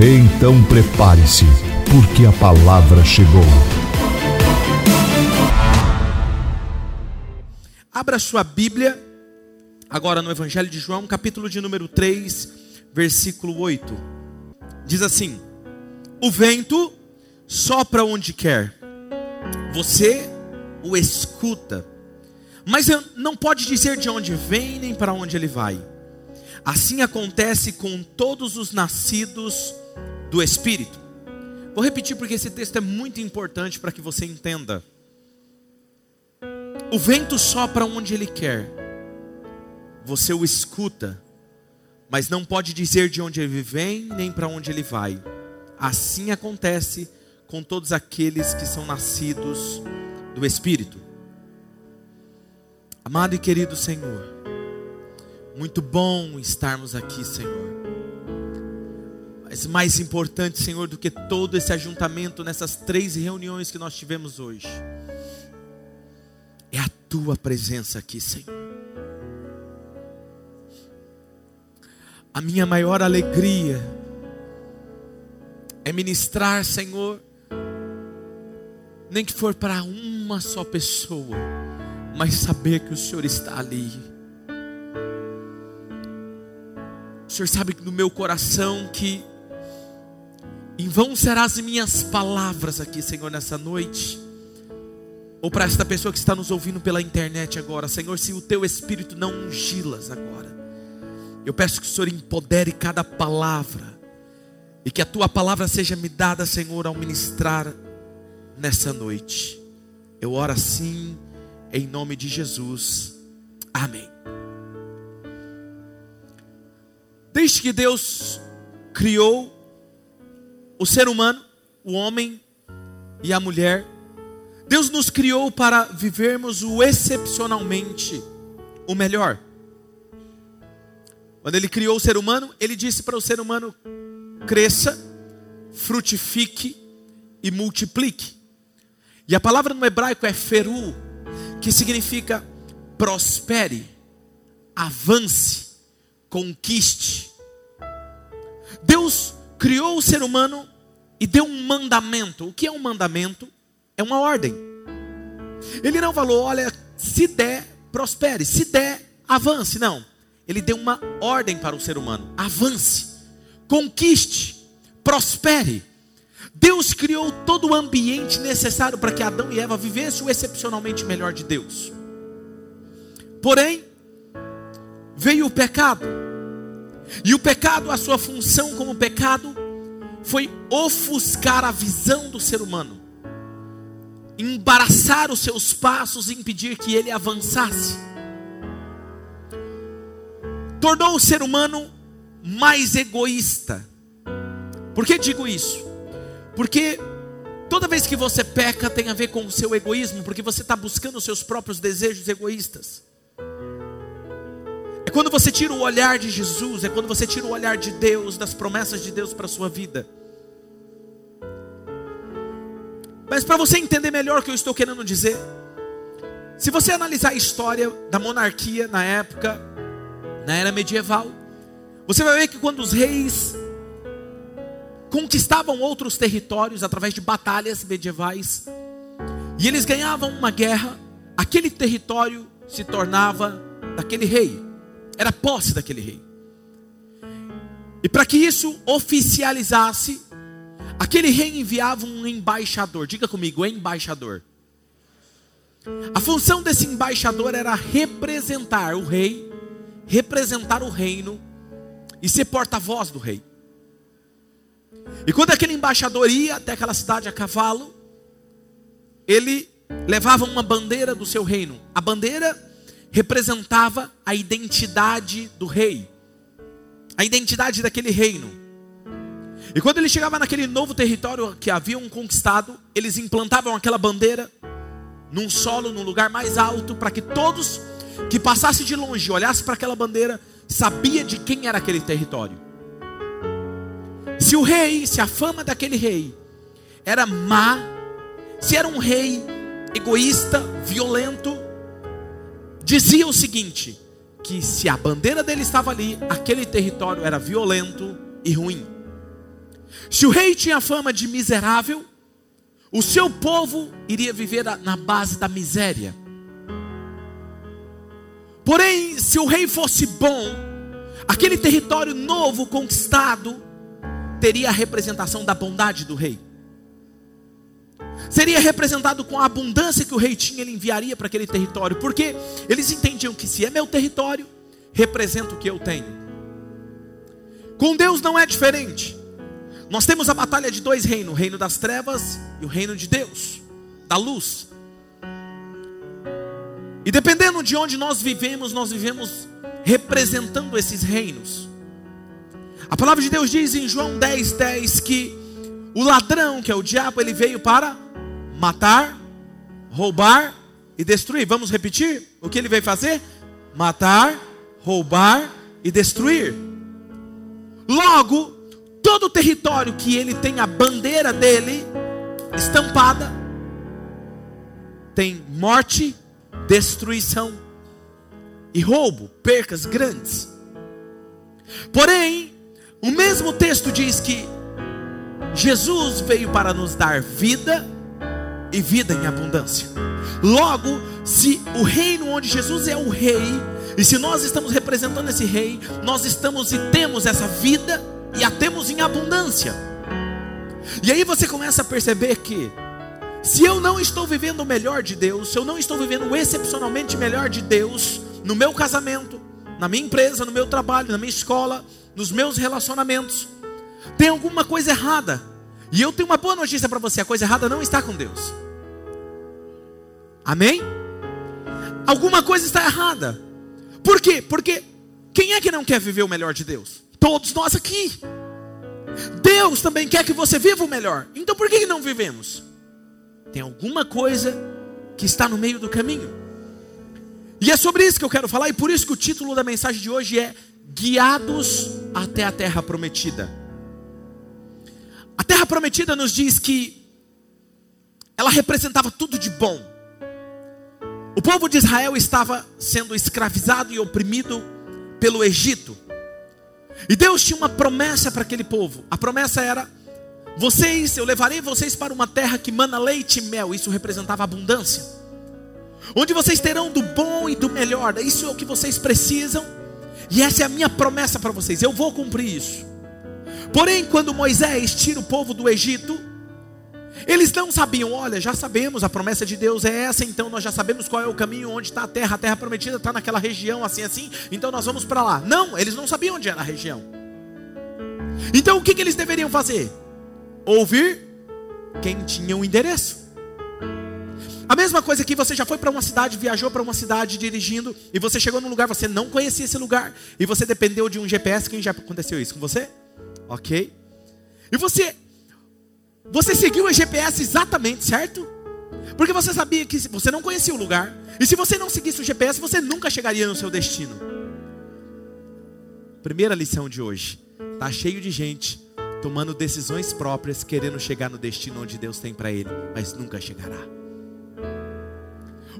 Então prepare-se, porque a palavra chegou. Abra sua Bíblia, agora no Evangelho de João, capítulo de número 3, versículo 8. Diz assim: O vento sopra onde quer, você o escuta, mas não pode dizer de onde vem nem para onde ele vai. Assim acontece com todos os nascidos do Espírito. Vou repetir porque esse texto é muito importante para que você entenda. O vento sopra onde ele quer, você o escuta, mas não pode dizer de onde ele vem nem para onde ele vai. Assim acontece com todos aqueles que são nascidos do Espírito. Amado e querido Senhor, muito bom estarmos aqui, Senhor. Mas mais importante, Senhor, do que todo esse ajuntamento nessas três reuniões que nós tivemos hoje, é a tua presença aqui, Senhor. A minha maior alegria é ministrar, Senhor, nem que for para uma só pessoa, mas saber que o Senhor está ali. O Senhor sabe que no meu coração que em vão serão as minhas palavras aqui, Senhor, nessa noite. Ou para esta pessoa que está nos ouvindo pela internet agora, Senhor, se o teu espírito não ungi-las agora, eu peço que o Senhor empodere cada palavra e que a tua palavra seja me dada, Senhor, ao ministrar nessa noite. Eu oro assim, em nome de Jesus. Amém. Desde que Deus criou o ser humano, o homem e a mulher. Deus nos criou para vivermos o excepcionalmente o melhor. Quando Ele criou o ser humano, Ele disse para o ser humano: cresça, frutifique e multiplique. E a palavra no hebraico é feru, que significa prospere, avance, conquiste. Deus criou o ser humano e deu um mandamento. O que é um mandamento? É uma ordem. Ele não falou, olha, se der, prospere, se der, avance. Não. Ele deu uma ordem para o ser humano: avance, conquiste, prospere. Deus criou todo o ambiente necessário para que Adão e Eva vivessem o excepcionalmente melhor de Deus. Porém, veio o pecado. E o pecado, a sua função como pecado, foi ofuscar a visão do ser humano, embaraçar os seus passos e impedir que ele avançasse. Tornou o ser humano mais egoísta. Por que digo isso? Porque toda vez que você peca tem a ver com o seu egoísmo, porque você está buscando os seus próprios desejos egoístas. É quando você tira o olhar de Jesus, é quando você tira o olhar de Deus, das promessas de Deus para a sua vida. Mas para você entender melhor o que eu estou querendo dizer, se você analisar a história da monarquia na época, na era medieval, você vai ver que quando os reis conquistavam outros territórios através de batalhas medievais, e eles ganhavam uma guerra, aquele território se tornava daquele rei era posse daquele rei. E para que isso oficializasse, aquele rei enviava um embaixador. Diga comigo, embaixador. A função desse embaixador era representar o rei, representar o reino e ser porta-voz do rei. E quando aquele embaixador ia até aquela cidade a cavalo, ele levava uma bandeira do seu reino. A bandeira representava a identidade do rei, a identidade daquele reino. E quando ele chegava naquele novo território que haviam conquistado, eles implantavam aquela bandeira num solo, num lugar mais alto, para que todos que passassem de longe, olhassem para aquela bandeira, sabia de quem era aquele território. Se o rei, se a fama daquele rei era má, se era um rei egoísta, violento, dizia o seguinte: que se a bandeira dele estava ali, aquele território era violento e ruim. Se o rei tinha fama de miserável, o seu povo iria viver na base da miséria. Porém, se o rei fosse bom, aquele território novo conquistado teria a representação da bondade do rei. Seria representado com a abundância que o rei tinha, ele enviaria para aquele território, porque eles entendiam que se é meu território, representa o que eu tenho. Com Deus não é diferente. Nós temos a batalha de dois reinos: o reino das trevas e o reino de Deus, da luz. E dependendo de onde nós vivemos, nós vivemos representando esses reinos. A palavra de Deus diz em João 10, 10 que o ladrão, que é o diabo, ele veio para matar, roubar e destruir. Vamos repetir? O que ele veio fazer? Matar, roubar e destruir. Logo, todo o território que ele tem a bandeira dele estampada tem morte, destruição e roubo, percas grandes. Porém, o mesmo texto diz que Jesus veio para nos dar vida e vida em abundância. Logo, se o reino onde Jesus é o rei, e se nós estamos representando esse rei, nós estamos e temos essa vida e a temos em abundância. E aí você começa a perceber que se eu não estou vivendo o melhor de Deus, se eu não estou vivendo o excepcionalmente melhor de Deus no meu casamento, na minha empresa, no meu trabalho, na minha escola, nos meus relacionamentos, tem alguma coisa errada. E eu tenho uma boa notícia para você: a coisa errada não está com Deus. Amém? Alguma coisa está errada. Por quê? Porque quem é que não quer viver o melhor de Deus? Todos nós aqui. Deus também quer que você viva o melhor. Então por que não vivemos? Tem alguma coisa que está no meio do caminho. E é sobre isso que eu quero falar, e por isso que o título da mensagem de hoje é Guiados até a Terra Prometida. A Terra Prometida nos diz que ela representava tudo de bom. O povo de Israel estava sendo escravizado e oprimido pelo Egito. E Deus tinha uma promessa para aquele povo. A promessa era: vocês, eu levarei vocês para uma terra que mana leite e mel. Isso representava abundância. Onde vocês terão do bom e do melhor. Isso é o que vocês precisam. E essa é a minha promessa para vocês. Eu vou cumprir isso. Porém, quando Moisés tira o povo do Egito, eles não sabiam, olha, já sabemos, a promessa de Deus é essa, então nós já sabemos qual é o caminho, onde está a terra, a terra prometida está naquela região, assim, assim, então nós vamos para lá. Não, eles não sabiam onde era a região. Então o que, que eles deveriam fazer? Ouvir quem tinha o endereço. A mesma coisa que você já foi para uma cidade, viajou para uma cidade dirigindo, e você chegou num lugar, você não conhecia esse lugar, e você dependeu de um GPS. Quem já aconteceu isso com você? Ok? E você você seguiu o GPS exatamente, certo? Porque você sabia que você não conhecia o lugar. E se você não seguisse o GPS, você nunca chegaria no seu destino. Primeira lição de hoje. Tá cheio de gente tomando decisões próprias, querendo chegar no destino onde Deus tem para ele, mas nunca chegará.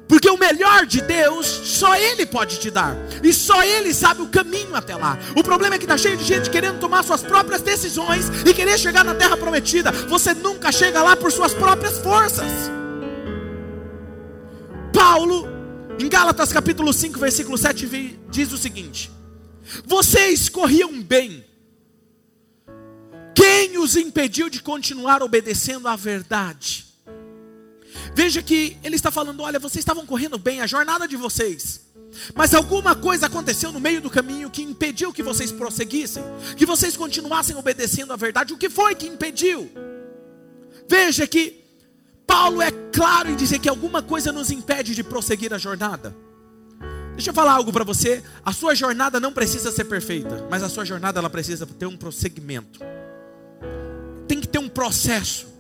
Porque o melhor de Deus só Ele pode te dar. E só Ele sabe o caminho até lá. O problema é que está cheio de gente querendo tomar suas próprias decisões e querer chegar na terra prometida. Você nunca chega lá por suas próprias forças. Paulo, em Gálatas capítulo 5, versículo 7, diz o seguinte: Vocês corriam bem. Quem os impediu de continuar obedecendo à verdade? Veja que ele está falando: olha, vocês estavam correndo bem, a jornada de vocês. Mas alguma coisa aconteceu no meio do caminho que impediu que vocês prosseguissem, que vocês continuassem obedecendo a verdade. O que foi que impediu? Veja que Paulo é claro em dizer que alguma coisa nos impede de prosseguir a jornada. Deixa eu falar algo para você. A sua jornada não precisa ser perfeita, mas a sua jornada ela precisa ter um prosseguimento. processo.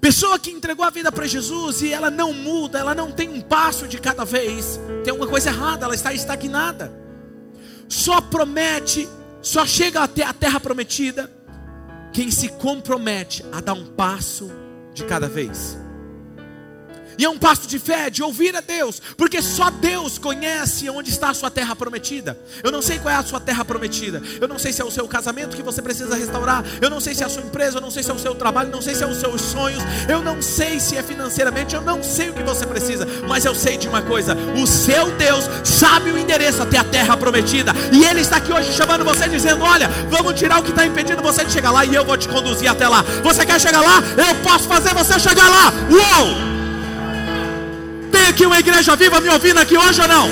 Pessoa que entregou a vida para Jesus e ela não muda, ela não tem um passo de cada vez, tem alguma coisa errada, ela está estagnada. Só promete, só chega até a terra prometida quem se compromete a dar um passo de cada vez. E é um passo de fé, de ouvir a Deus, porque só Deus conhece onde está a sua terra prometida. Eu não sei qual é a sua terra prometida. Eu não sei se é o seu casamento que você precisa restaurar. Eu não sei se é a sua empresa. Eu não sei se é o seu trabalho. Eu não sei se é os seus sonhos. Eu não sei se é financeiramente. Eu não sei o que você precisa. Mas eu sei de uma coisa: o seu Deus sabe o endereço até a terra prometida. E Ele está aqui hoje chamando você, dizendo: Olha, vamos tirar o que está impedindo você de chegar lá. E eu vou te conduzir até lá. Você quer chegar lá? Eu posso fazer você chegar lá. Uou! Tem aqui uma igreja viva me ouvindo aqui hoje ou não?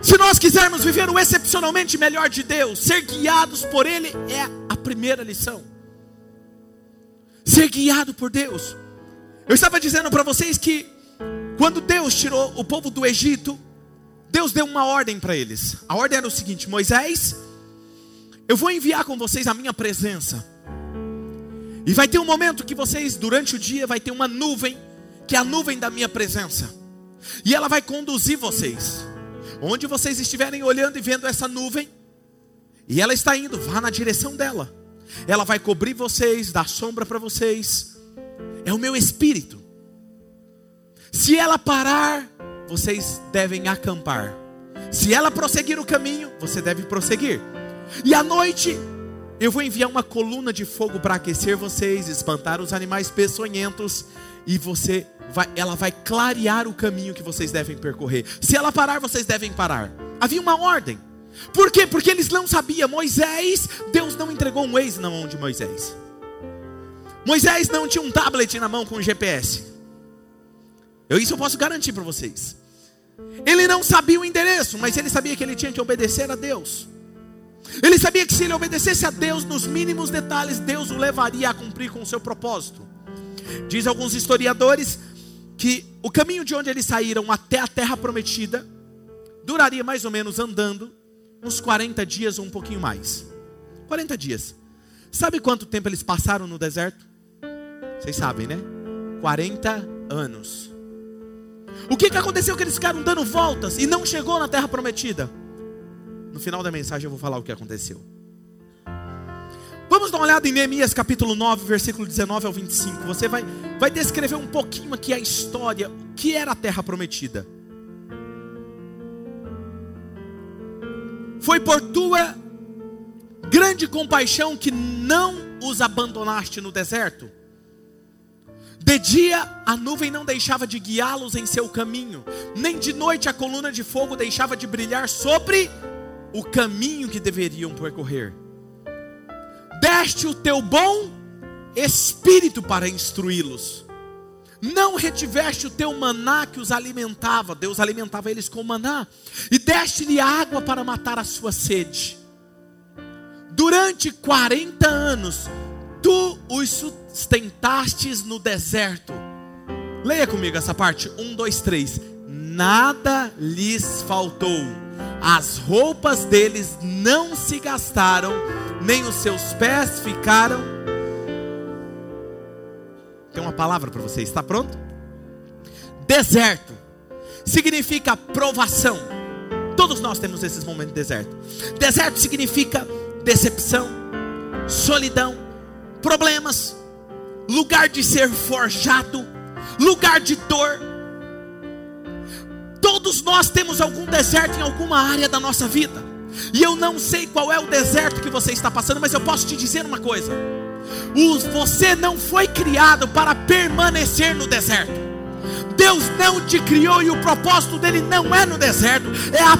Se nós quisermos viver o excepcionalmente melhor de Deus, ser guiados por Ele é a primeira lição. Ser guiado por Deus. Eu estava dizendo para vocês que quando Deus tirou o povo do Egito, Deus deu uma ordem para eles. A ordem era o seguinte: Moisés, eu vou enviar com vocês a minha presença. E vai ter um momento que vocês, durante o dia, vai ter uma nuvem, que é a nuvem da minha presença. E ela vai conduzir vocês. Onde vocês estiverem olhando e vendo essa nuvem, e ela está indo, vá na direção dela. Ela vai cobrir vocês, dar sombra para vocês. É o meu espírito. Se ela parar, vocês devem acampar. Se ela prosseguir o caminho, você deve prosseguir. E à noite, eu vou enviar uma coluna de fogo para aquecer vocês, espantar os animais peçonhentos e você vai, ela vai clarear o caminho que vocês devem percorrer. Se ela parar, vocês devem parar. Havia uma ordem. Por quê? Porque eles não sabiam. Moisés, Deus não entregou um Waze na mão de Moisés. Moisés não tinha um tablet na mão com GPS. Eu isso eu posso garantir para vocês. Ele não sabia o endereço, mas ele sabia que ele tinha que obedecer a Deus. Ele sabia que se ele obedecesse a Deus nos mínimos detalhes, Deus o levaria a cumprir com o seu propósito. Diz alguns historiadores que o caminho de onde eles saíram até a terra prometida duraria mais ou menos andando uns 40 dias ou um pouquinho mais. 40 dias. Sabe quanto tempo eles passaram no deserto? Vocês sabem, né? 40 anos. O que, que aconteceu que eles ficaram dando voltas e não chegou na terra prometida? No final da mensagem eu vou falar o que aconteceu. Vamos dar uma olhada em Neemias capítulo 9, versículo 19 ao 25. Você vai, vai descrever um pouquinho aqui a história, o que era a terra prometida. Foi por tua grande compaixão que não os abandonaste no deserto. De dia a nuvem não deixava de guiá-los em seu caminho, nem de noite a coluna de fogo deixava de brilhar sobre o caminho que deveriam percorrer. Deste o teu bom espírito para instruí-los. Não retiveste o teu maná que os alimentava, Deus alimentava eles com maná, e deste-lhe água para matar a sua sede. Durante 40 anos, tu os sustentastes no deserto. Leia comigo essa parte, 1, 2, 3. Nada lhes faltou as roupas deles não se gastaram, nem os seus pés ficaram. Tem uma palavra para você, está pronto? Deserto significa provação. Todos nós temos esses momentos de deserto. Deserto significa decepção, solidão, problemas, lugar de ser forjado, lugar de dor Todos nós temos algum deserto em alguma área da nossa vida. E eu não sei qual é o deserto que você está passando, mas eu posso te dizer uma coisa: você não foi criado para permanecer no deserto. Deus não te criou e o propósito dele não é no deserto, é a,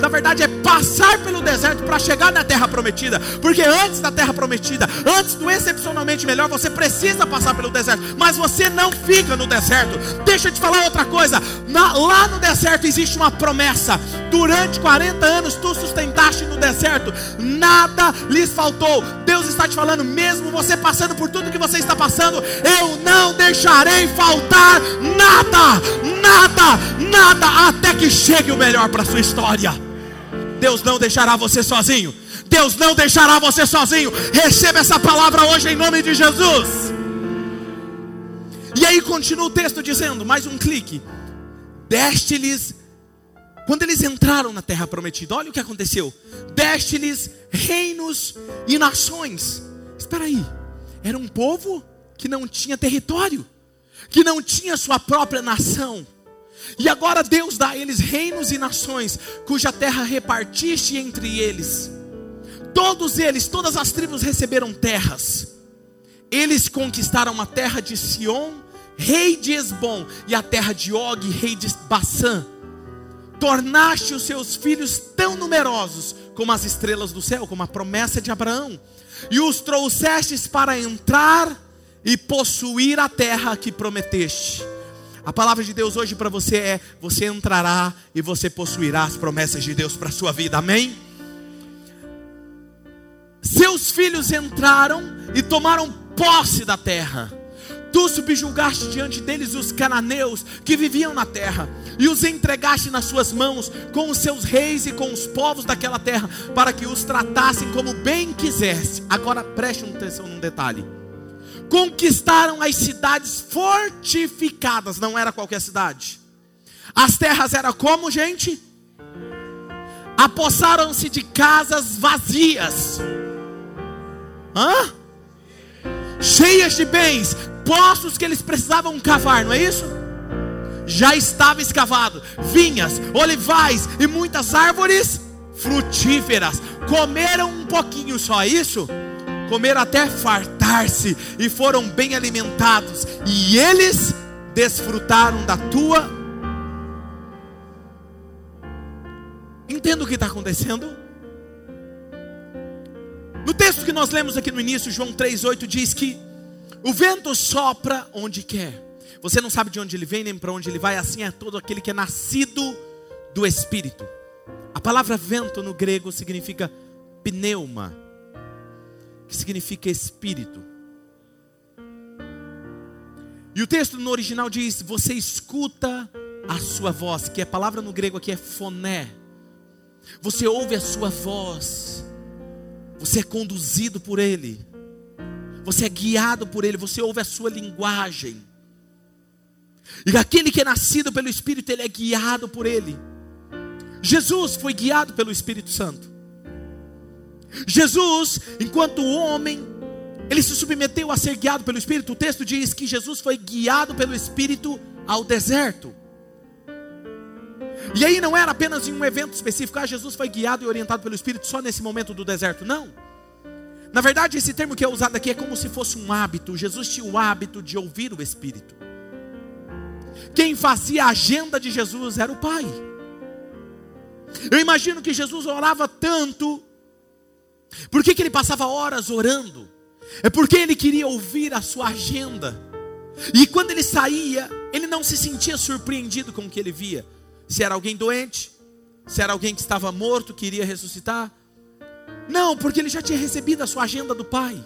na verdade é passar pelo deserto para chegar na terra prometida. Porque antes da terra prometida, antes do excepcionalmente melhor, você precisa passar pelo deserto, mas você não fica no deserto. Deixa eu te falar outra coisa: na, lá no deserto existe uma promessa. Durante 40 anos tu sustentaste no deserto, nada lhes faltou. Deus está te falando, mesmo você passando por tudo que você está passando, eu não deixarei faltar nada, nada, nada, até que chegue o melhor para a sua história. Deus não deixará você sozinho. Deus não deixará você sozinho. Receba essa palavra hoje em nome de Jesus. E aí continua o texto dizendo, mais um clique. Deste-lhes quando eles entraram na terra prometida, olha o que aconteceu. Deste-lhes reinos e nações. Espera aí. Era um povo que não tinha território, que não tinha sua própria nação. E agora Deus dá a eles reinos e nações, cuja terra repartiste entre eles. Todos eles, todas as tribos receberam terras. Eles conquistaram a terra de Sion, rei de Esbom, e a terra de Og, rei de Bassã. Tornaste os seus filhos tão numerosos como as estrelas do céu, como a promessa de Abraão, e os trouxestes para entrar e possuir a terra que prometeste. A palavra de Deus hoje para você é: você entrará e você possuirá as promessas de Deus para a sua vida, amém? Seus filhos entraram e tomaram posse da terra. Tu subjugaste diante deles os cananeus que viviam na terra, e os entregaste nas suas mãos, com os seus reis e com os povos daquela terra, para que os tratassem como bem quisesse. Agora preste atenção num detalhe conquistaram as cidades fortificadas, não era qualquer cidade. As terras eram como, gente? Apossaram-se de casas vazias. Hã? Cheias de bens, poços que eles precisavam cavar, não é isso? Já estava escavado, vinhas, olivais e muitas árvores frutíferas. Comeram um pouquinho só é isso? Comeram até fartar-se e foram bem alimentados, e eles desfrutaram da tua. Entenda o que está acontecendo? No texto que nós lemos aqui no início, João 3,8 diz que o vento sopra onde quer. Você não sabe de onde ele vem nem para onde ele vai, assim é todo aquele que é nascido do Espírito. A palavra vento no grego significa pneuma, que significa espírito. E o texto no original diz: Você escuta a sua voz, que a palavra no grego aqui é foné. Você ouve a sua voz, você é conduzido por Ele, você é guiado por Ele, você ouve a sua linguagem. E aquele que é nascido pelo Espírito, ele é guiado por Ele. Jesus foi guiado pelo Espírito Santo. Jesus, enquanto homem, ele se submeteu a ser guiado pelo Espírito. O texto diz que Jesus foi guiado pelo Espírito ao deserto. E aí não era apenas em um evento específico, ah, Jesus foi guiado e orientado pelo Espírito só nesse momento do deserto, não. Na verdade, esse termo que é usado aqui é como se fosse um hábito. Jesus tinha o hábito de ouvir o Espírito. Quem fazia a agenda de Jesus era o Pai. Eu imagino que Jesus orava tanto por que, que ele passava horas orando? É porque ele queria ouvir a sua agenda. E quando ele saía, ele não se sentia surpreendido com o que ele via. Se era alguém doente, se era alguém que estava morto, que iria ressuscitar. Não, porque ele já tinha recebido a sua agenda do Pai.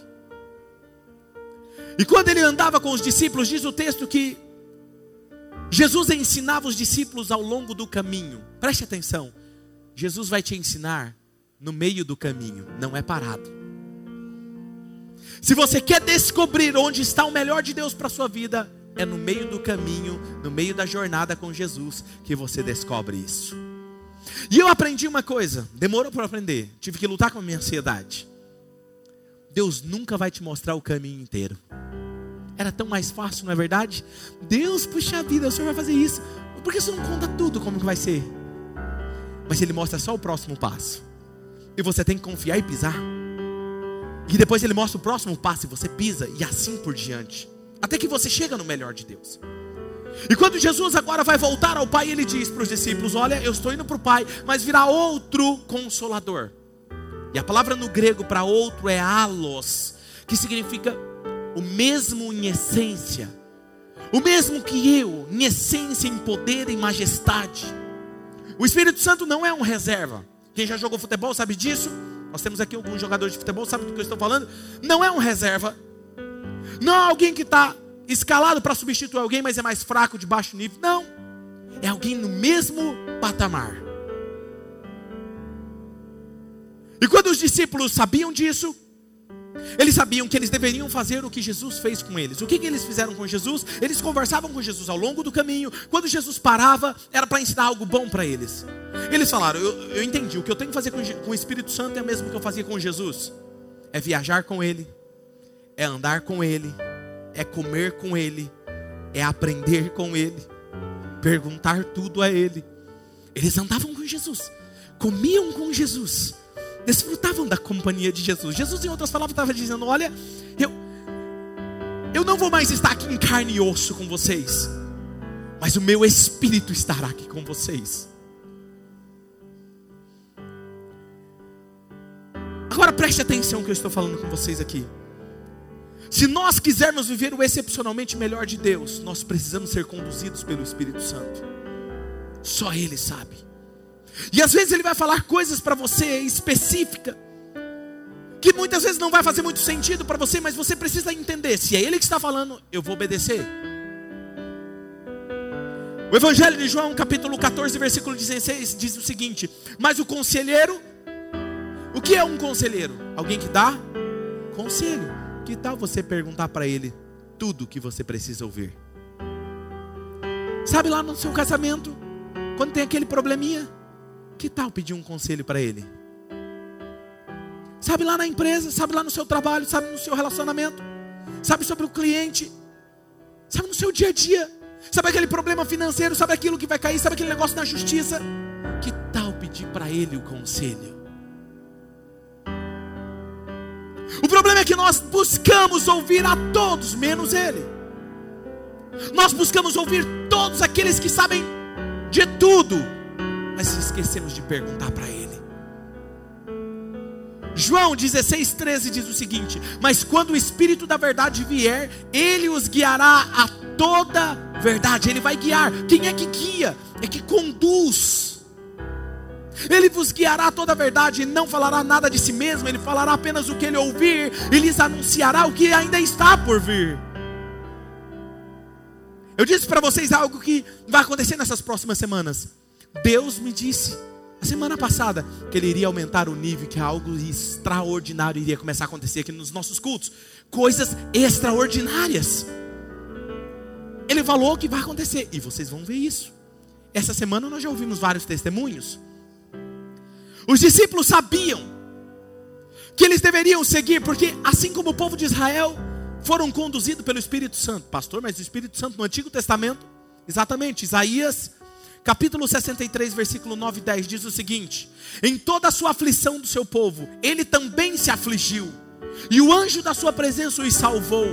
E quando ele andava com os discípulos, diz o texto que Jesus ensinava os discípulos ao longo do caminho. Preste atenção. Jesus vai te ensinar no meio do caminho, não é parado. Se você quer descobrir onde está o melhor de Deus para a sua vida, é no meio do caminho, no meio da jornada com Jesus, que você descobre isso. E eu aprendi uma coisa, demorou para aprender, tive que lutar com a minha ansiedade. Deus nunca vai te mostrar o caminho inteiro. Era tão mais fácil, não é verdade? Deus, puxa vida, o Senhor vai fazer isso. Por que você não conta tudo como que vai ser? Mas Ele mostra só o próximo passo. E você tem que confiar e pisar. E depois ele mostra o próximo passo e você pisa e assim por diante. Até que você chega no melhor de Deus. E quando Jesus agora vai voltar ao Pai, ele diz para os discípulos: Olha, eu estou indo para o Pai, mas virá outro consolador. E a palavra no grego para outro é alos, que significa o mesmo em essência, o mesmo que eu, em essência, em poder, em majestade. O Espírito Santo não é um reserva. Quem já jogou futebol sabe disso. Nós temos aqui alguns jogadores de futebol, sabe do que eu estou falando? Não é um reserva. Não é alguém que está escalado para substituir alguém, mas é mais fraco, de baixo nível. Não. É alguém no mesmo patamar. E quando os discípulos sabiam disso, eles sabiam que eles deveriam fazer o que Jesus fez com eles. O que, que eles fizeram com Jesus? Eles conversavam com Jesus ao longo do caminho. Quando Jesus parava, era para ensinar algo bom para eles. Eles falaram: eu, eu, entendi, o que eu tenho que fazer com, com o Espírito Santo é o mesmo que eu fazia com Jesus: é viajar com Ele, é andar com Ele, é comer com Ele, é aprender com Ele, perguntar tudo a Ele. Eles andavam com Jesus, comiam com Jesus desfrutavam da companhia de Jesus. Jesus, em outras palavras, estava dizendo: Olha, eu, eu não vou mais estar aqui em carne e osso com vocês, mas o meu espírito estará aqui com vocês. Agora preste atenção que eu estou falando com vocês aqui. Se nós quisermos viver o excepcionalmente melhor de Deus, nós precisamos ser conduzidos pelo Espírito Santo. Só Ele sabe. E às vezes ele vai falar coisas para você específica que muitas vezes não vai fazer muito sentido para você, mas você precisa entender, se é ele que está falando, eu vou obedecer. O Evangelho de João, capítulo 14, versículo 16, diz o seguinte: Mas o conselheiro, o que é um conselheiro? Alguém que dá conselho. Que tal você perguntar para ele tudo o que você precisa ouvir? Sabe lá no seu casamento, quando tem aquele probleminha, que tal pedir um conselho para ele? Sabe lá na empresa, sabe lá no seu trabalho, sabe no seu relacionamento, sabe sobre o cliente, sabe no seu dia a dia, sabe aquele problema financeiro, sabe aquilo que vai cair, sabe aquele negócio na justiça. Que tal pedir para ele o conselho? O problema é que nós buscamos ouvir a todos, menos ele. Nós buscamos ouvir todos aqueles que sabem de tudo, mas esquecemos de perguntar para Ele. João 16,13 diz o seguinte: Mas quando o Espírito da verdade vier, Ele os guiará a toda verdade. Ele vai guiar. Quem é que guia? É que conduz. Ele vos guiará a toda a verdade e não falará nada de si mesmo, ele falará apenas o que ele ouvir e lhes anunciará o que ainda está por vir. Eu disse para vocês algo que vai acontecer nessas próximas semanas. Deus me disse a semana passada que Ele iria aumentar o nível, que algo extraordinário iria começar a acontecer aqui nos nossos cultos. Coisas extraordinárias. Ele falou que vai acontecer e vocês vão ver isso. Essa semana nós já ouvimos vários testemunhos. Os discípulos sabiam que eles deveriam seguir, porque assim como o povo de Israel foram conduzidos pelo Espírito Santo, pastor, mas o Espírito Santo no Antigo Testamento, exatamente, Isaías capítulo 63, versículo 9 e 10 diz o seguinte: Em toda a sua aflição do seu povo, ele também se afligiu. E o anjo da sua presença os salvou.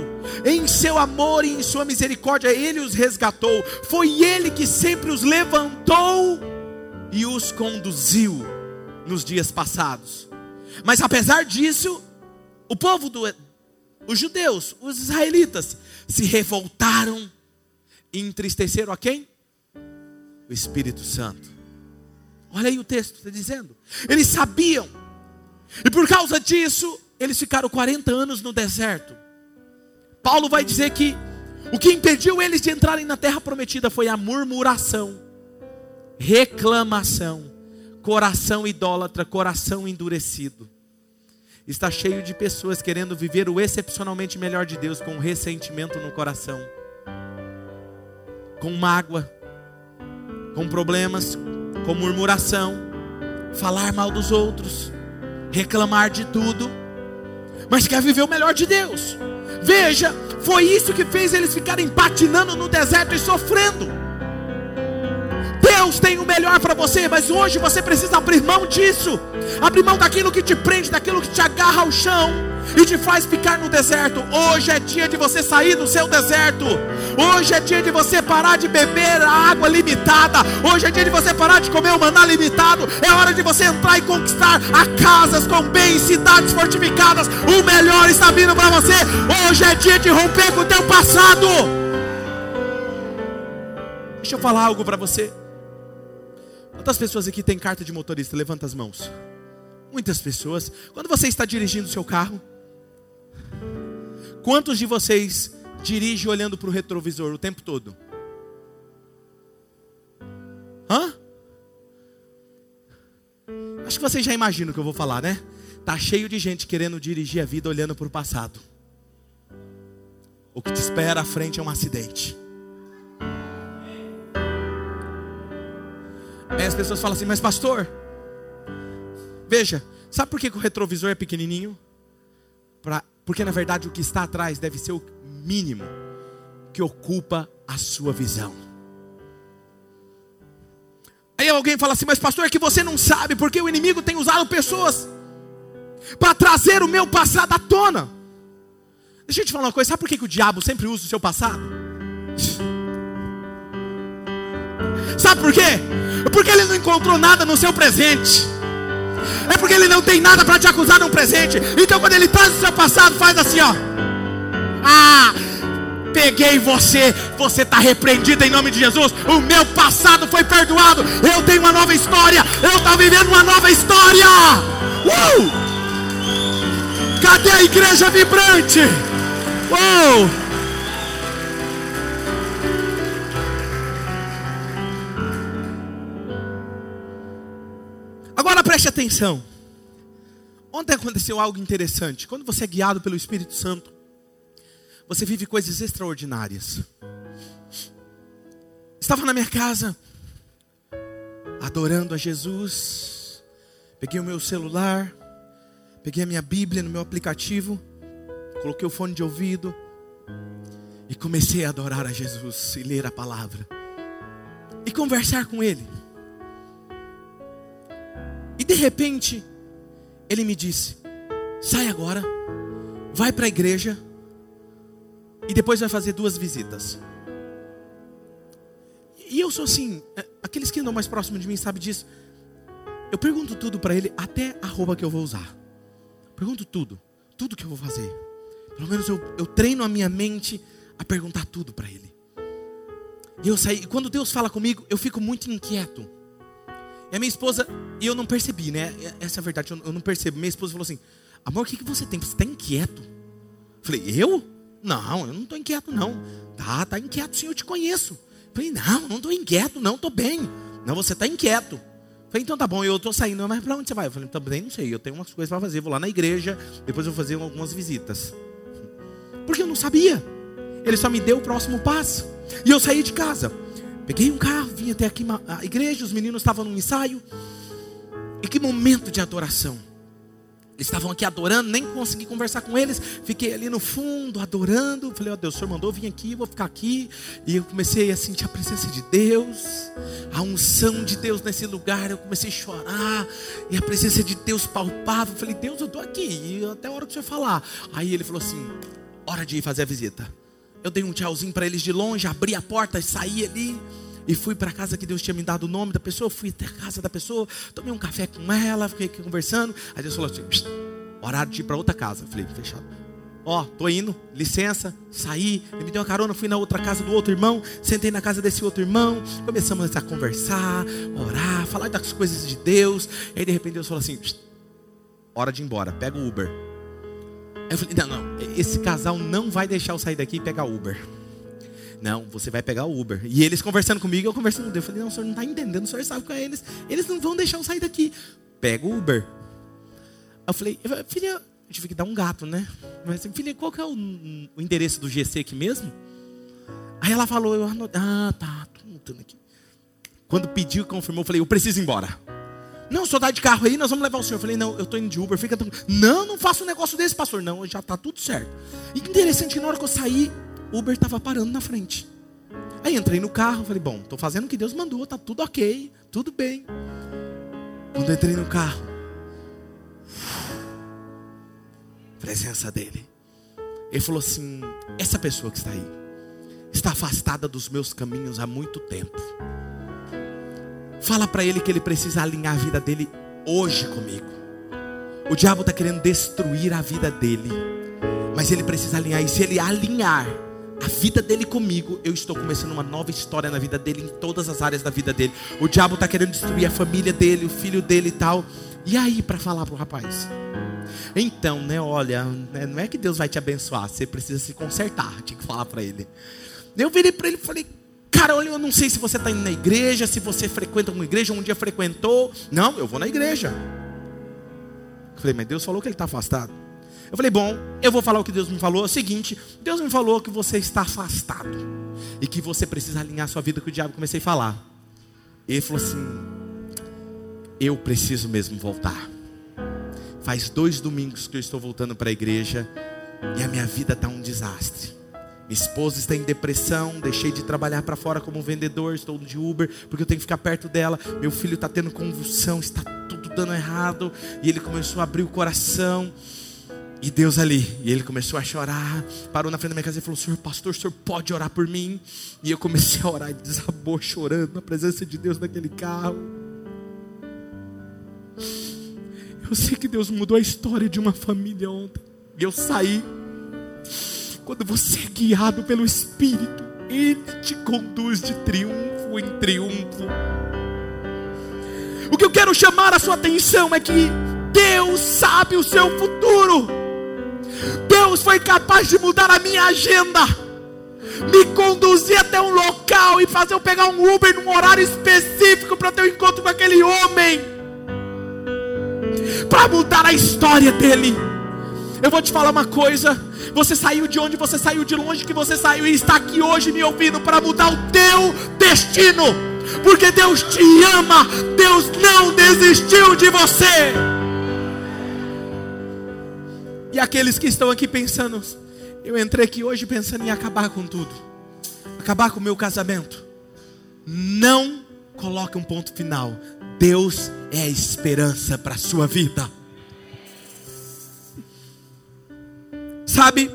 Em seu amor e em sua misericórdia, ele os resgatou. Foi ele que sempre os levantou e os conduziu nos dias passados. Mas apesar disso, o povo do os judeus, os israelitas, se revoltaram e entristeceram a quem? O Espírito Santo. Olha aí o texto está dizendo. Eles sabiam. E por causa disso, eles ficaram 40 anos no deserto. Paulo vai dizer que o que impediu eles de entrarem na terra prometida foi a murmuração, reclamação, coração idólatra, coração endurecido. Está cheio de pessoas querendo viver o excepcionalmente melhor de Deus com ressentimento no coração, com mágoa, com problemas, com murmuração, falar mal dos outros, reclamar de tudo, mas quer viver o melhor de Deus. Veja, foi isso que fez eles ficarem patinando no deserto e sofrendo. Deus tem o melhor para você, mas hoje você precisa abrir mão disso, abrir mão daquilo que te prende, daquilo que te agarra ao chão e te faz ficar no deserto. Hoje é dia de você sair do seu deserto. Hoje é dia de você parar de beber a água limitada. Hoje é dia de você parar de comer o maná limitado. É hora de você entrar e conquistar a casas com bens, cidades fortificadas. O melhor está vindo para você. Hoje é dia de romper com o teu passado. Deixa eu falar algo para você. Quantas pessoas aqui têm carta de motorista? Levanta as mãos. Muitas pessoas. Quando você está dirigindo o seu carro, quantos de vocês dirigem olhando para o retrovisor o tempo todo? Hã? Acho que vocês já imaginam o que eu vou falar, né? Tá cheio de gente querendo dirigir a vida olhando para o passado. O que te espera à frente é um acidente. Pessoas falam assim, mas pastor, veja, sabe por que o retrovisor é pequenininho? Pra, porque na verdade o que está atrás deve ser o mínimo que ocupa a sua visão. Aí alguém fala assim, mas pastor, é que você não sabe, porque o inimigo tem usado pessoas para trazer o meu passado à tona. Deixa eu te falar uma coisa, sabe por que, que o diabo sempre usa o seu passado? Sabe por quê? Porque ele não encontrou nada no seu presente. É porque ele não tem nada para te acusar no presente. Então quando ele traz o seu passado, faz assim, ó. Ah, peguei você, você está repreendido em nome de Jesus. O meu passado foi perdoado. Eu tenho uma nova história. Eu estou vivendo uma nova história. Uh! Cadê a igreja vibrante? Uh! Agora preste atenção. Ontem aconteceu algo interessante. Quando você é guiado pelo Espírito Santo, você vive coisas extraordinárias. Estava na minha casa, adorando a Jesus. Peguei o meu celular, peguei a minha Bíblia no meu aplicativo, coloquei o fone de ouvido e comecei a adorar a Jesus e ler a palavra e conversar com Ele. E de repente, ele me disse: sai agora, vai para a igreja e depois vai fazer duas visitas. E eu sou assim, é, aqueles que andam mais próximo de mim sabem disso. Eu pergunto tudo para ele, até a roupa que eu vou usar. Pergunto tudo, tudo que eu vou fazer. Pelo menos eu, eu treino a minha mente a perguntar tudo para ele. E eu saí, e quando Deus fala comigo, eu fico muito inquieto. E a minha esposa, e eu não percebi, né? Essa é a verdade, eu não percebo. Minha esposa falou assim: Amor, o que, que você tem? Você está inquieto? Eu falei: Eu? Não, eu não estou inquieto, não. Tá, tá inquieto sim, eu te conheço. Falei: Não, não estou inquieto, não, estou bem. Não, você está inquieto. Falei: Então tá bom, eu estou saindo, mas para onde você vai? Eu falei: Também não sei, eu tenho umas coisas para fazer. Vou lá na igreja, depois eu vou fazer algumas visitas. Porque eu não sabia. Ele só me deu o próximo passo. E eu saí de casa. Peguei um carro, vim até aqui a igreja, os meninos estavam no ensaio. E que momento de adoração. Eles estavam aqui adorando, nem consegui conversar com eles. Fiquei ali no fundo, adorando. Falei, ó oh, Deus, o Senhor mandou vir aqui, vou ficar aqui. E eu comecei a sentir a presença de Deus, a unção de Deus nesse lugar. Eu comecei a chorar, e a presença de Deus palpável. Falei, Deus, eu estou aqui, e até a hora que o Senhor falar. Aí ele falou assim: hora de ir fazer a visita. Eu dei um tchauzinho para eles de longe, abri a porta, saí ali e fui para a casa que Deus tinha me dado o nome da pessoa. Fui até a casa da pessoa, tomei um café com ela, fiquei conversando. Aí Deus falou assim: horário de ir para outra casa. Falei, fechado. Ó, oh, tô indo, licença, saí, ele me deu uma carona, fui na outra casa do outro irmão, sentei na casa desse outro irmão, começamos a conversar, orar, falar das coisas de Deus. E aí de repente Deus falou assim: hora de ir embora, pega o Uber. Eu falei, não, não, esse casal não vai deixar eu sair daqui e pegar Uber. Não, você vai pegar o Uber. E eles conversando comigo, eu conversando com Deus. Eu falei, não, o senhor não está entendendo, o senhor sabe com eles. Eles não vão deixar eu sair daqui. Pega o Uber. Eu falei, filha, eu tive que dar um gato, né? Mas, filha, qual que é o, o endereço do GC aqui mesmo? Aí ela falou, eu anotei, ah, tá, tô anotando aqui. Quando pediu, confirmou, eu falei, eu preciso ir embora. Não, só dá de carro aí, nós vamos levar o senhor. Eu falei, não, eu estou indo de Uber, fica tranquilo. Não, não faço um negócio desse, pastor. Não, já está tudo certo. E interessante que na hora que eu saí, o Uber estava parando na frente. Aí entrei no carro, falei, bom, estou fazendo o que Deus mandou, tá tudo ok, tudo bem. Quando entrei no carro, presença dele. Ele falou assim: essa pessoa que está aí está afastada dos meus caminhos há muito tempo. Fala para ele que ele precisa alinhar a vida dele hoje comigo. O diabo está querendo destruir a vida dele, mas ele precisa alinhar. E se ele alinhar a vida dele comigo, eu estou começando uma nova história na vida dele, em todas as áreas da vida dele. O diabo está querendo destruir a família dele, o filho dele e tal. E aí, para falar para o rapaz? Então, né, olha, né, não é que Deus vai te abençoar, você precisa se consertar, tinha que falar para ele. Eu virei para ele e falei, Cara, olha, eu não sei se você está indo na igreja, se você frequenta uma igreja, um dia frequentou. Não, eu vou na igreja. Eu falei, mas Deus falou que ele está afastado. Eu falei, bom, eu vou falar o que Deus me falou. É o seguinte: Deus me falou que você está afastado e que você precisa alinhar sua vida com o diabo. Comecei a falar. Ele falou assim: Eu preciso mesmo voltar. Faz dois domingos que eu estou voltando para a igreja e a minha vida está um desastre. Minha esposa está em depressão, deixei de trabalhar para fora como vendedor, estou de Uber, porque eu tenho que ficar perto dela. Meu filho está tendo convulsão, está tudo dando errado. E ele começou a abrir o coração. E Deus ali, e ele começou a chorar, parou na frente da minha casa e falou: Senhor pastor, o senhor pode orar por mim? E eu comecei a orar e desabou chorando na presença de Deus naquele carro. Eu sei que Deus mudou a história de uma família ontem. E eu saí. Quando você é guiado pelo Espírito, Ele te conduz de triunfo em triunfo. O que eu quero chamar a sua atenção é que Deus sabe o seu futuro. Deus foi capaz de mudar a minha agenda, me conduzir até um local e fazer eu pegar um Uber num horário específico para ter um encontro com aquele homem, para mudar a história dele. Eu vou te falar uma coisa: você saiu de onde você saiu, de longe que você saiu, e está aqui hoje me ouvindo para mudar o teu destino, porque Deus te ama, Deus não desistiu de você. E aqueles que estão aqui pensando, eu entrei aqui hoje pensando em acabar com tudo, acabar com o meu casamento. Não coloque um ponto final. Deus é a esperança para a sua vida. Sabe?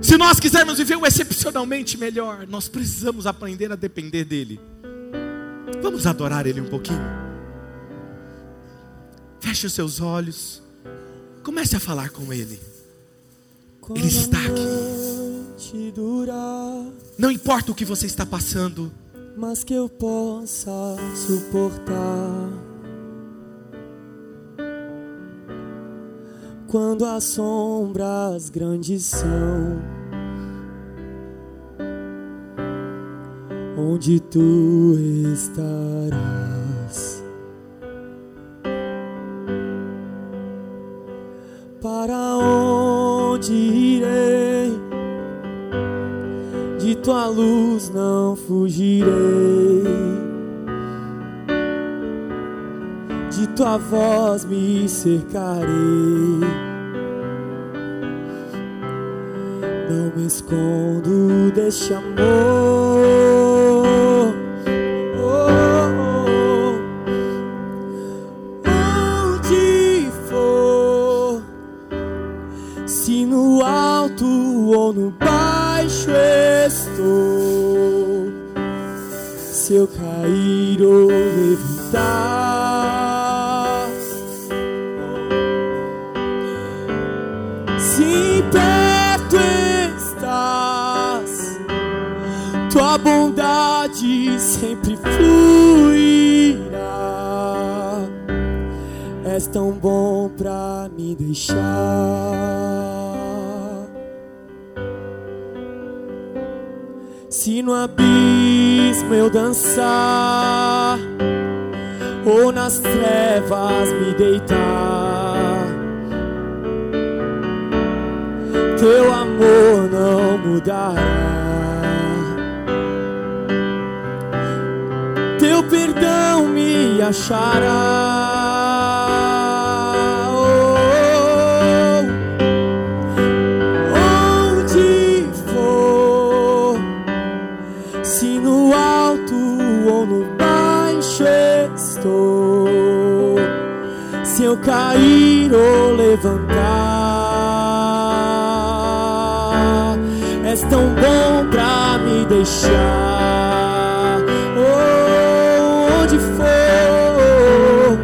Se nós quisermos viver o excepcionalmente melhor, nós precisamos aprender a depender dEle. Vamos adorar Ele um pouquinho. Feche os seus olhos. Comece a falar com Ele. Ele está aqui. Não importa o que você está passando, mas que eu possa suportar. Quando as sombras grandes são, onde tu estarás. Para onde irei? De tua luz não fugirei. Tua voz me cercarei. Não me escondo deste amor. no baixo estou. Se eu cair ou levantar, És tão bom pra me deixar. Se no abismo eu dançar, ou nas trevas me deitar, teu amor não mudará. Teu perdão me achará. Cair ou levantar, és tão bom pra me deixar. Oh, onde for,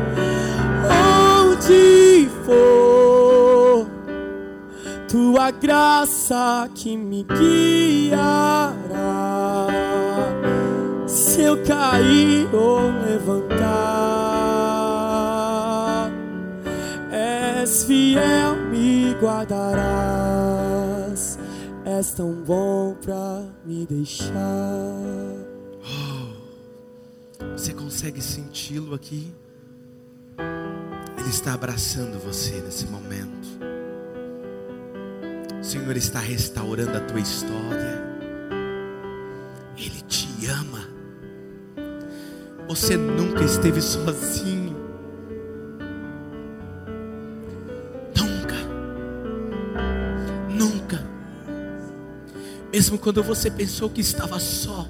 onde for, tua graça que me guiará. Se eu cair ou levantar fiel, me guardarás. És tão bom pra me deixar. Oh, você consegue senti-lo aqui? Ele está abraçando você nesse momento. O Senhor está restaurando a tua história. Ele te ama. Você nunca esteve sozinho. Mesmo quando você pensou que estava só,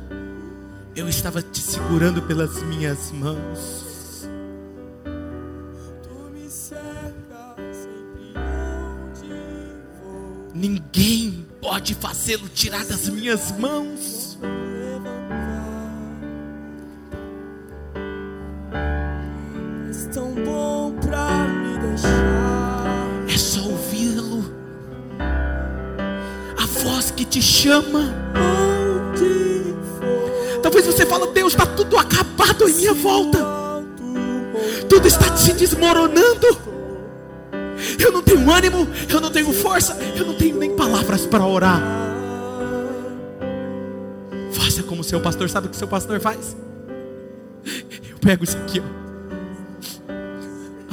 eu estava te segurando pelas minhas mãos. Ninguém pode fazê-lo tirar das minhas mãos. Em minha volta. Tudo está se desmoronando. Eu não tenho ânimo, eu não tenho força, eu não tenho nem palavras para orar. Faça como seu pastor, sabe o que seu pastor faz? Eu pego isso aqui, ó.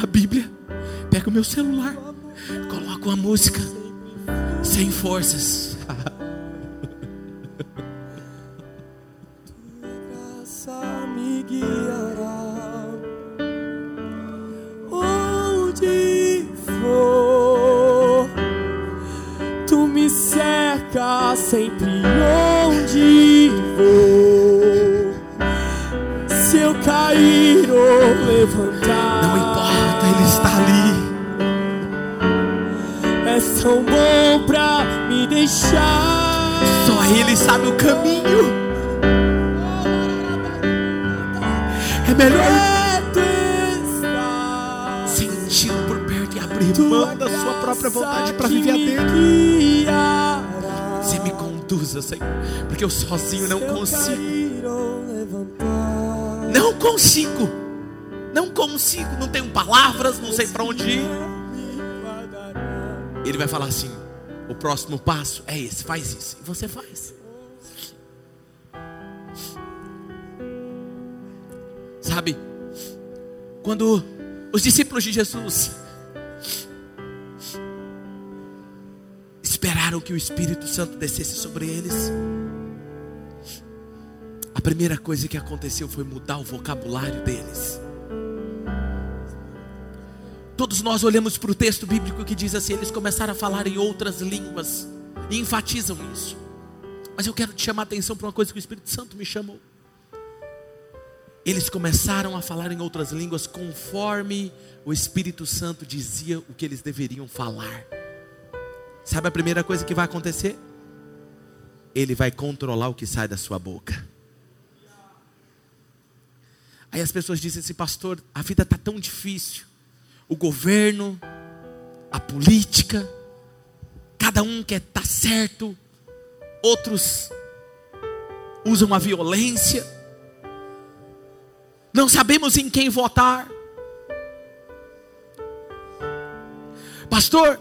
A Bíblia, pego meu celular, coloco uma música sem forças. Me guiará. Onde for, tu me cercas sempre onde vou. Se eu cair ou levantar, Não importa, Ele está ali. és tão bom pra me deixar. Só Ele sabe o caminho. Melhor senti-lo por perto e abrir mão da sua própria vontade para viver a dele. Você me conduza, Senhor, porque eu sozinho não consigo. Não consigo. Não consigo. Não tenho palavras, não sei para onde ir. Ele vai falar assim: o próximo passo é esse, faz isso. E você faz. Quando os discípulos de Jesus esperaram que o Espírito Santo descesse sobre eles, a primeira coisa que aconteceu foi mudar o vocabulário deles. Todos nós olhamos para o texto bíblico que diz assim: eles começaram a falar em outras línguas e enfatizam isso. Mas eu quero te chamar a atenção para uma coisa que o Espírito Santo me chamou. Eles começaram a falar em outras línguas conforme o Espírito Santo dizia o que eles deveriam falar. Sabe a primeira coisa que vai acontecer? Ele vai controlar o que sai da sua boca. Aí as pessoas dizem assim, pastor, a vida está tão difícil. O governo, a política, cada um quer estar certo, outros usam a violência. Não sabemos em quem votar. Pastor,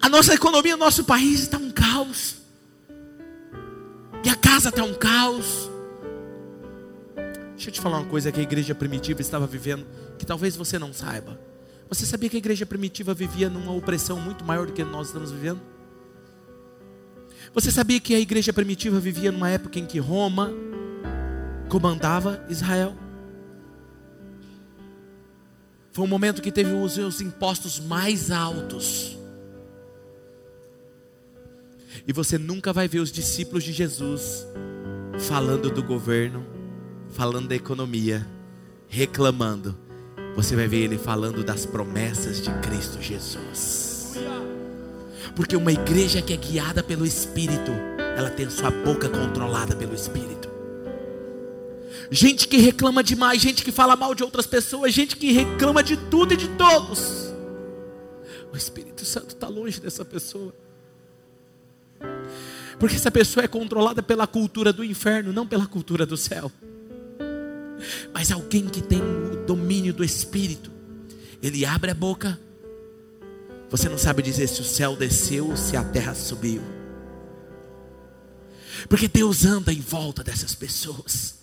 a nossa economia, nosso país está um caos. Minha casa está um caos. Deixa eu te falar uma coisa que a igreja primitiva estava vivendo, que talvez você não saiba. Você sabia que a igreja primitiva vivia numa opressão muito maior do que nós estamos vivendo? Você sabia que a igreja primitiva vivia numa época em que Roma comandava Israel? Foi um momento que teve os seus impostos mais altos. E você nunca vai ver os discípulos de Jesus falando do governo, falando da economia, reclamando. Você vai ver ele falando das promessas de Cristo Jesus. Porque uma igreja que é guiada pelo Espírito, ela tem sua boca controlada pelo Espírito. Gente que reclama demais, gente que fala mal de outras pessoas, gente que reclama de tudo e de todos. O Espírito Santo está longe dessa pessoa. Porque essa pessoa é controlada pela cultura do inferno, não pela cultura do céu. Mas alguém que tem o domínio do Espírito, ele abre a boca, você não sabe dizer se o céu desceu ou se a terra subiu. Porque Deus anda em volta dessas pessoas.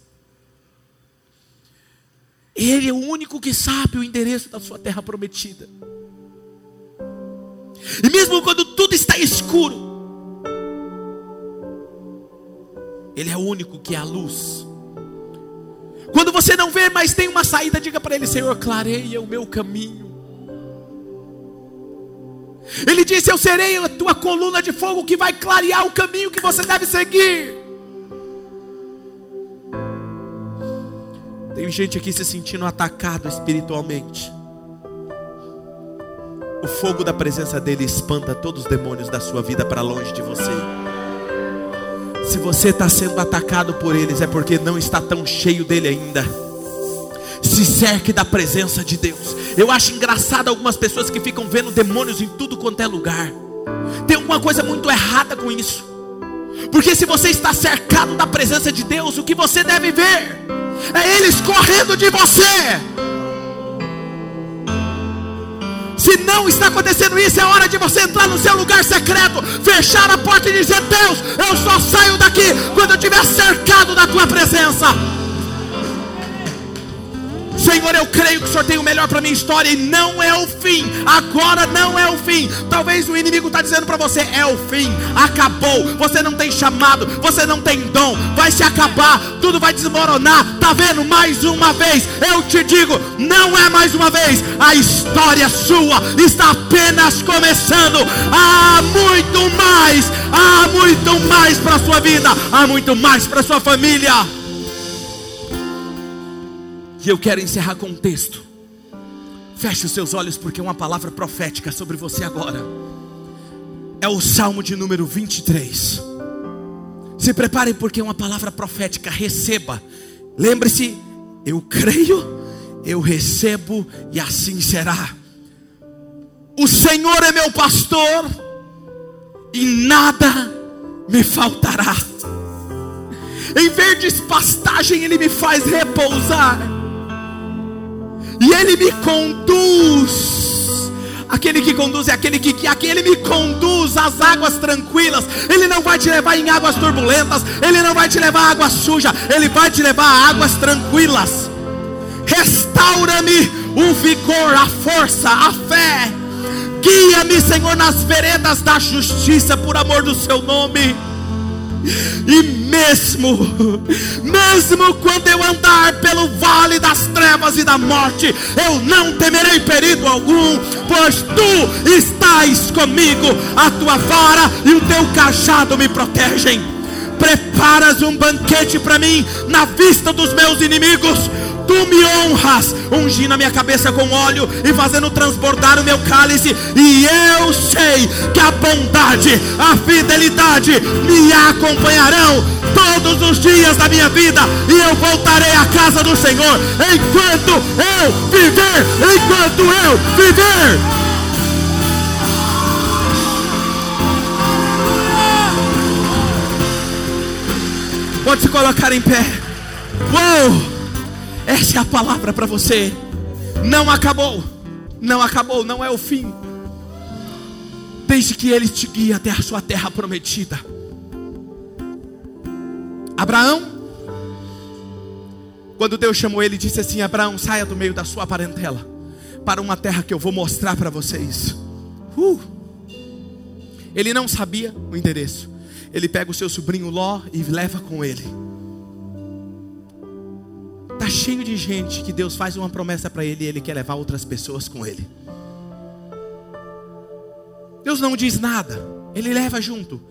Ele é o único que sabe o endereço da sua terra prometida. E mesmo quando tudo está escuro, Ele é o único que é a luz. Quando você não vê, mas tem uma saída, diga para Ele: Senhor, clareia o meu caminho. Ele disse: Eu serei a tua coluna de fogo que vai clarear o caminho que você deve seguir. Tem gente aqui se sentindo atacado espiritualmente. O fogo da presença dele espanta todos os demônios da sua vida para longe de você. Se você está sendo atacado por eles, é porque não está tão cheio dele ainda. Se cerque da presença de Deus. Eu acho engraçado algumas pessoas que ficam vendo demônios em tudo quanto é lugar. Tem alguma coisa muito errada com isso. Porque se você está cercado da presença de Deus, o que você deve ver é eles correndo de você. Se não está acontecendo isso, é hora de você entrar no seu lugar secreto, fechar a porta e dizer: Deus, eu só saio daqui quando eu estiver cercado da tua presença. Senhor, eu creio que o Senhor tem o melhor para minha história e não é o fim. Agora não é o fim. Talvez o inimigo está dizendo para você: é o fim, acabou. Você não tem chamado, você não tem dom, vai se acabar, tudo vai desmoronar. Tá vendo? Mais uma vez, eu te digo: não é mais uma vez. A história sua está apenas começando. Há muito mais, há muito mais para sua vida, há muito mais para sua família. E eu quero encerrar com um texto. Feche os seus olhos, porque é uma palavra profética sobre você agora. É o Salmo de número 23. Se prepare, porque é uma palavra profética. Receba. Lembre-se, eu creio, eu recebo, e assim será. O Senhor é meu pastor, e nada me faltará. Em verdes pastagem, Ele me faz repousar e Ele me conduz. Aquele que conduz é aquele que, que aquele me conduz às águas tranquilas. Ele não vai te levar em águas turbulentas. Ele não vai te levar a água suja. Ele vai te levar a águas tranquilas. Restaura-me o vigor, a força, a fé. Guia-me, Senhor, nas veredas da justiça por amor do Seu nome. E mesmo, mesmo quando eu andar pelo vale das trevas e da morte, eu não temerei perigo algum, pois tu estás comigo, a tua vara e o teu cajado me protegem. Preparas um banquete para mim na vista dos meus inimigos tu me honras, ungindo a minha cabeça com óleo e fazendo transbordar o meu cálice, e eu sei que a bondade, a fidelidade me acompanharão todos os dias da minha vida, e eu voltarei à casa do Senhor enquanto eu viver, enquanto eu viver. Pode se colocar em pé. Uou! Essa é a palavra para você. Não acabou. Não acabou, não é o fim. Desde que ele te guie até a sua terra prometida. Abraão, quando Deus chamou ele, disse assim: Abraão, saia do meio da sua parentela para uma terra que eu vou mostrar para vocês. Uh! Ele não sabia o endereço. Ele pega o seu sobrinho Ló e leva com ele. Está cheio de gente que Deus faz uma promessa para ele e ele quer levar outras pessoas com ele. Deus não diz nada, ele leva junto.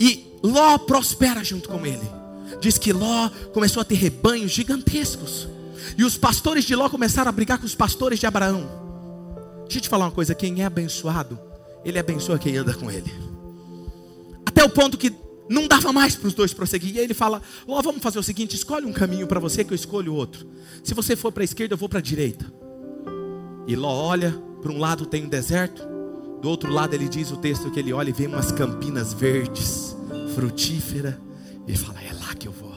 E Ló prospera junto com ele. Diz que Ló começou a ter rebanhos gigantescos. E os pastores de Ló começaram a brigar com os pastores de Abraão. Deixa eu te falar uma coisa: quem é abençoado, ele abençoa quem anda com ele. Até o ponto que não dava mais para os dois prosseguir. E aí ele fala: Ó, oh, vamos fazer o seguinte: escolhe um caminho para você que eu escolho outro. Se você for para a esquerda, eu vou para a direita. E Ló olha, para um lado tem um deserto, do outro lado ele diz o texto que ele olha e vê umas campinas verdes, frutíferas. E fala: É lá que eu vou.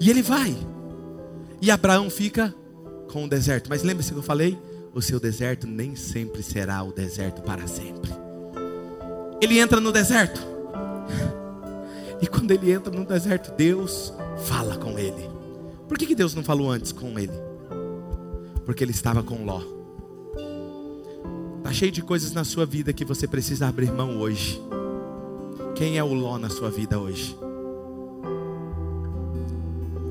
E ele vai. E Abraão fica com o deserto. Mas lembre-se que eu falei: o seu deserto nem sempre será o deserto para sempre. Ele entra no deserto. E quando ele entra no deserto, Deus fala com ele. Por que, que Deus não falou antes com ele? Porque ele estava com Ló. Está cheio de coisas na sua vida que você precisa abrir mão hoje. Quem é o Ló na sua vida hoje?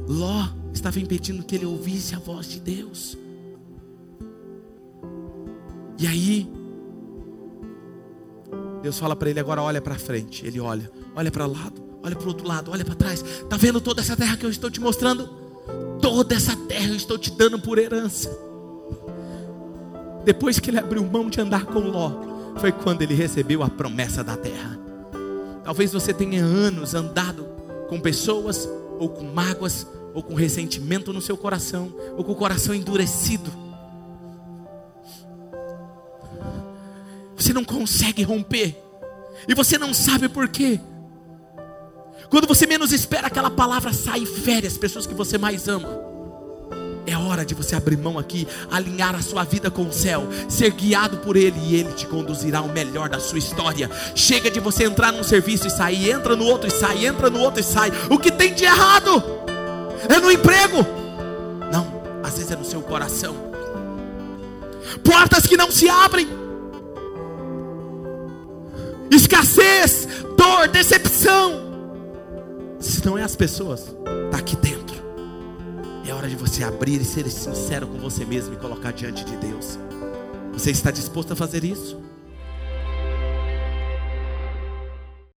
Ló estava impedindo que ele ouvisse a voz de Deus. E aí, Deus fala para ele agora: olha para frente. Ele olha, olha para lado, olha para o outro lado, olha para trás. Está vendo toda essa terra que eu estou te mostrando? Toda essa terra eu estou te dando por herança. Depois que ele abriu mão de andar com Ló, foi quando ele recebeu a promessa da terra. Talvez você tenha anos andado com pessoas, ou com mágoas, ou com ressentimento no seu coração, ou com o coração endurecido. Você não consegue romper, e você não sabe por quê. Quando você menos espera, aquela palavra sai e pessoas que você mais ama. É hora de você abrir mão aqui, alinhar a sua vida com o céu, ser guiado por Ele e Ele te conduzirá ao melhor da sua história. Chega de você entrar num serviço e sair, entra no outro e sai, entra no outro e sai. O que tem de errado? É no emprego? Não, às vezes é no seu coração. Portas que não se abrem, escassez, dor, decepção. Se não é as pessoas, está aqui dentro. É hora de você abrir e ser sincero com você mesmo e colocar diante de Deus. Você está disposto a fazer isso?